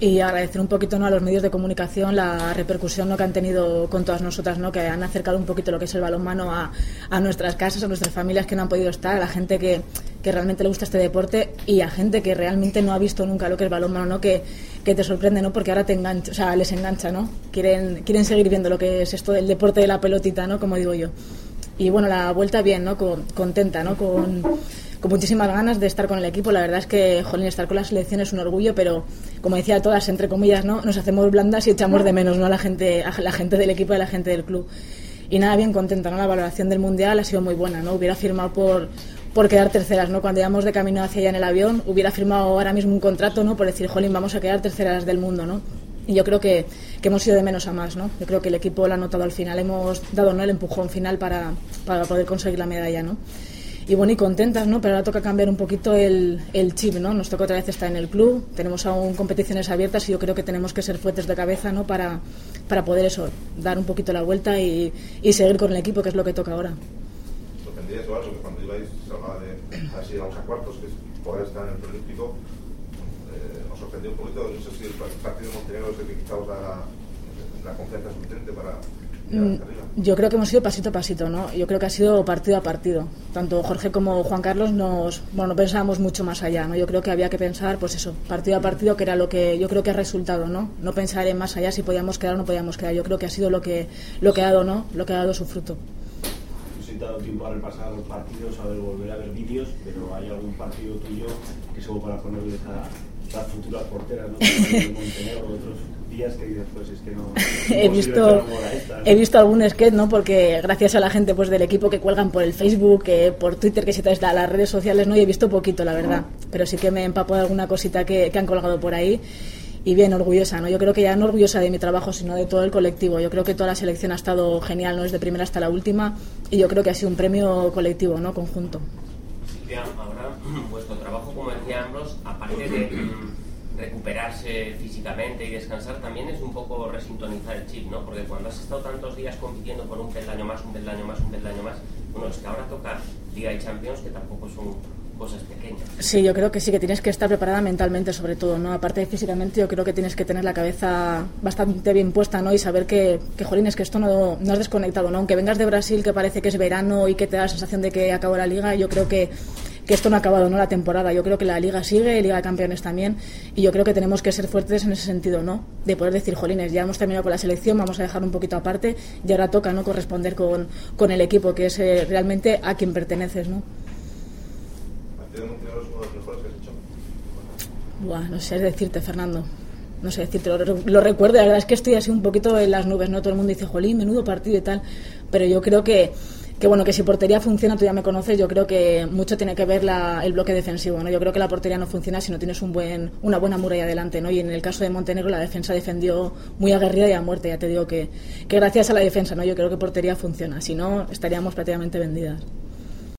y agradecer un poquito ¿no? a los medios de comunicación la repercusión ¿no? que han tenido con todas nosotras, ¿no? que han acercado un poquito lo que es el balonmano a, a nuestras casas, a nuestras familias que no han podido estar, a la gente que, que, realmente le gusta este deporte y a gente que realmente no ha visto nunca lo que es balonmano, ¿no? que, que te sorprende, ¿no? porque ahora te engancha, o sea, les engancha, ¿no? quieren, quieren seguir viendo lo que es esto del deporte de la pelotita, ¿no? como digo yo. Y bueno, la vuelta bien, ¿no? Con, contenta, ¿no? Con, con muchísimas ganas de estar con el equipo. La verdad es que, jolín, estar con la selección es un orgullo, pero como decía todas, entre comillas, ¿no? Nos hacemos blandas y echamos de menos, ¿no? A la gente, a la gente del equipo y a la gente del club. Y nada, bien contenta, ¿no? La valoración del Mundial ha sido muy buena, ¿no? Hubiera firmado por, por quedar terceras, ¿no? Cuando íbamos de camino hacia allá en el avión, hubiera firmado ahora mismo un contrato, ¿no? Por decir, jolín, vamos a quedar terceras del mundo, ¿no? Y yo creo que, que hemos ido de menos a más, ¿no? Yo creo que el equipo lo ha notado al final, hemos dado ¿no? el empujón final para, para poder conseguir la medalla, ¿no? Y bueno, y contentas, ¿no? Pero ahora toca cambiar un poquito el, el, chip, ¿no? Nos toca otra vez estar en el club, tenemos aún competiciones abiertas y yo creo que tenemos que ser fuertes de cabeza, ¿no? Para, para poder eso, dar un poquito la vuelta y, y seguir con el equipo, que es lo que toca ahora. ¿Sorprendías o algo que cuando ibais se hablaba de así vamos a cuartos, que es poder estar en el preolímpico? Eh, nos sorprendió un poquito, no sé si el partido de Montenegro es el que quizá la, la confianza suficiente para yo creo que hemos ido pasito a pasito, ¿no? Yo creo que ha sido partido a partido. Tanto Jorge como Juan Carlos nos, bueno, pensábamos mucho más allá, ¿no? Yo creo que había que pensar, pues eso, partido a partido, que era lo que yo creo que ha resultado, ¿no? No pensar en más allá si podíamos quedar o no podíamos quedar. Yo creo que ha sido lo que, lo que ha dado, ¿no? Lo que ha dado su fruto. No dado tiempo a repasar los partidos, a volver a ver vídeos, pero ¿hay algún partido tuyo que se para ponerle a las futuras porteras, ¿no? Montenegro, otros he visto he visto algún sketch no porque gracias a la gente pues del equipo que cuelgan por el Facebook por Twitter que se te da las redes sociales no y he visto poquito la verdad. Pero sí que me empapó de alguna cosita que, han colgado por ahí. Y bien orgullosa no yo creo que ya no orgullosa de mi trabajo sino de todo el colectivo. Yo creo que toda la selección ha estado genial no desde primera hasta la última. Y yo creo que ha sido un premio colectivo no conjunto. Ahora vuestro trabajo como decía ambos aparte de recuperarse físicamente y descansar también es un poco resintonizar el chip, ¿no? Porque cuando has estado tantos días compitiendo por un peldaño más, un peldaño más, un peldaño más, bueno, es que ahora toca Liga y Champions, que tampoco son cosas pequeñas. Sí, yo creo que sí, que tienes que estar preparada mentalmente sobre todo, ¿no? Aparte de físicamente, yo creo que tienes que tener la cabeza bastante bien puesta, ¿no? Y saber que, que jolín, es que esto no, no has desconectado, ¿no? Aunque vengas de Brasil, que parece que es verano y que te da la sensación de que acabó la liga, yo creo que que esto no ha acabado, ¿no? La temporada. Yo creo que la Liga sigue, Liga de Campeones también, y yo creo que tenemos que ser fuertes en ese sentido, ¿no? De poder decir, jolines, ya hemos terminado con la selección, vamos a dejar un poquito aparte, y ahora toca, ¿no? Corresponder con, con el equipo, que es eh, realmente a quien perteneces, ¿no? Buah, no sé decirte, Fernando. No sé decirte, lo, lo, recuerdo. La verdad es que estoy así un poquito en las nubes, ¿no? Todo el mundo dice, jolín, menudo partido y tal. Pero yo creo que que bueno, que si portería funciona, tú ya me conoces, yo creo que mucho tiene que ver la, el bloque defensivo, ¿no? Yo creo que la portería no funciona si no tienes un buen, una buena muralla adelante, ¿no? Y en el caso de Montenegro la defensa defendió muy aguerrida y a muerte, ya te digo que, que gracias a la defensa, ¿no? Yo creo que portería funciona, si no estaríamos prácticamente vendidas.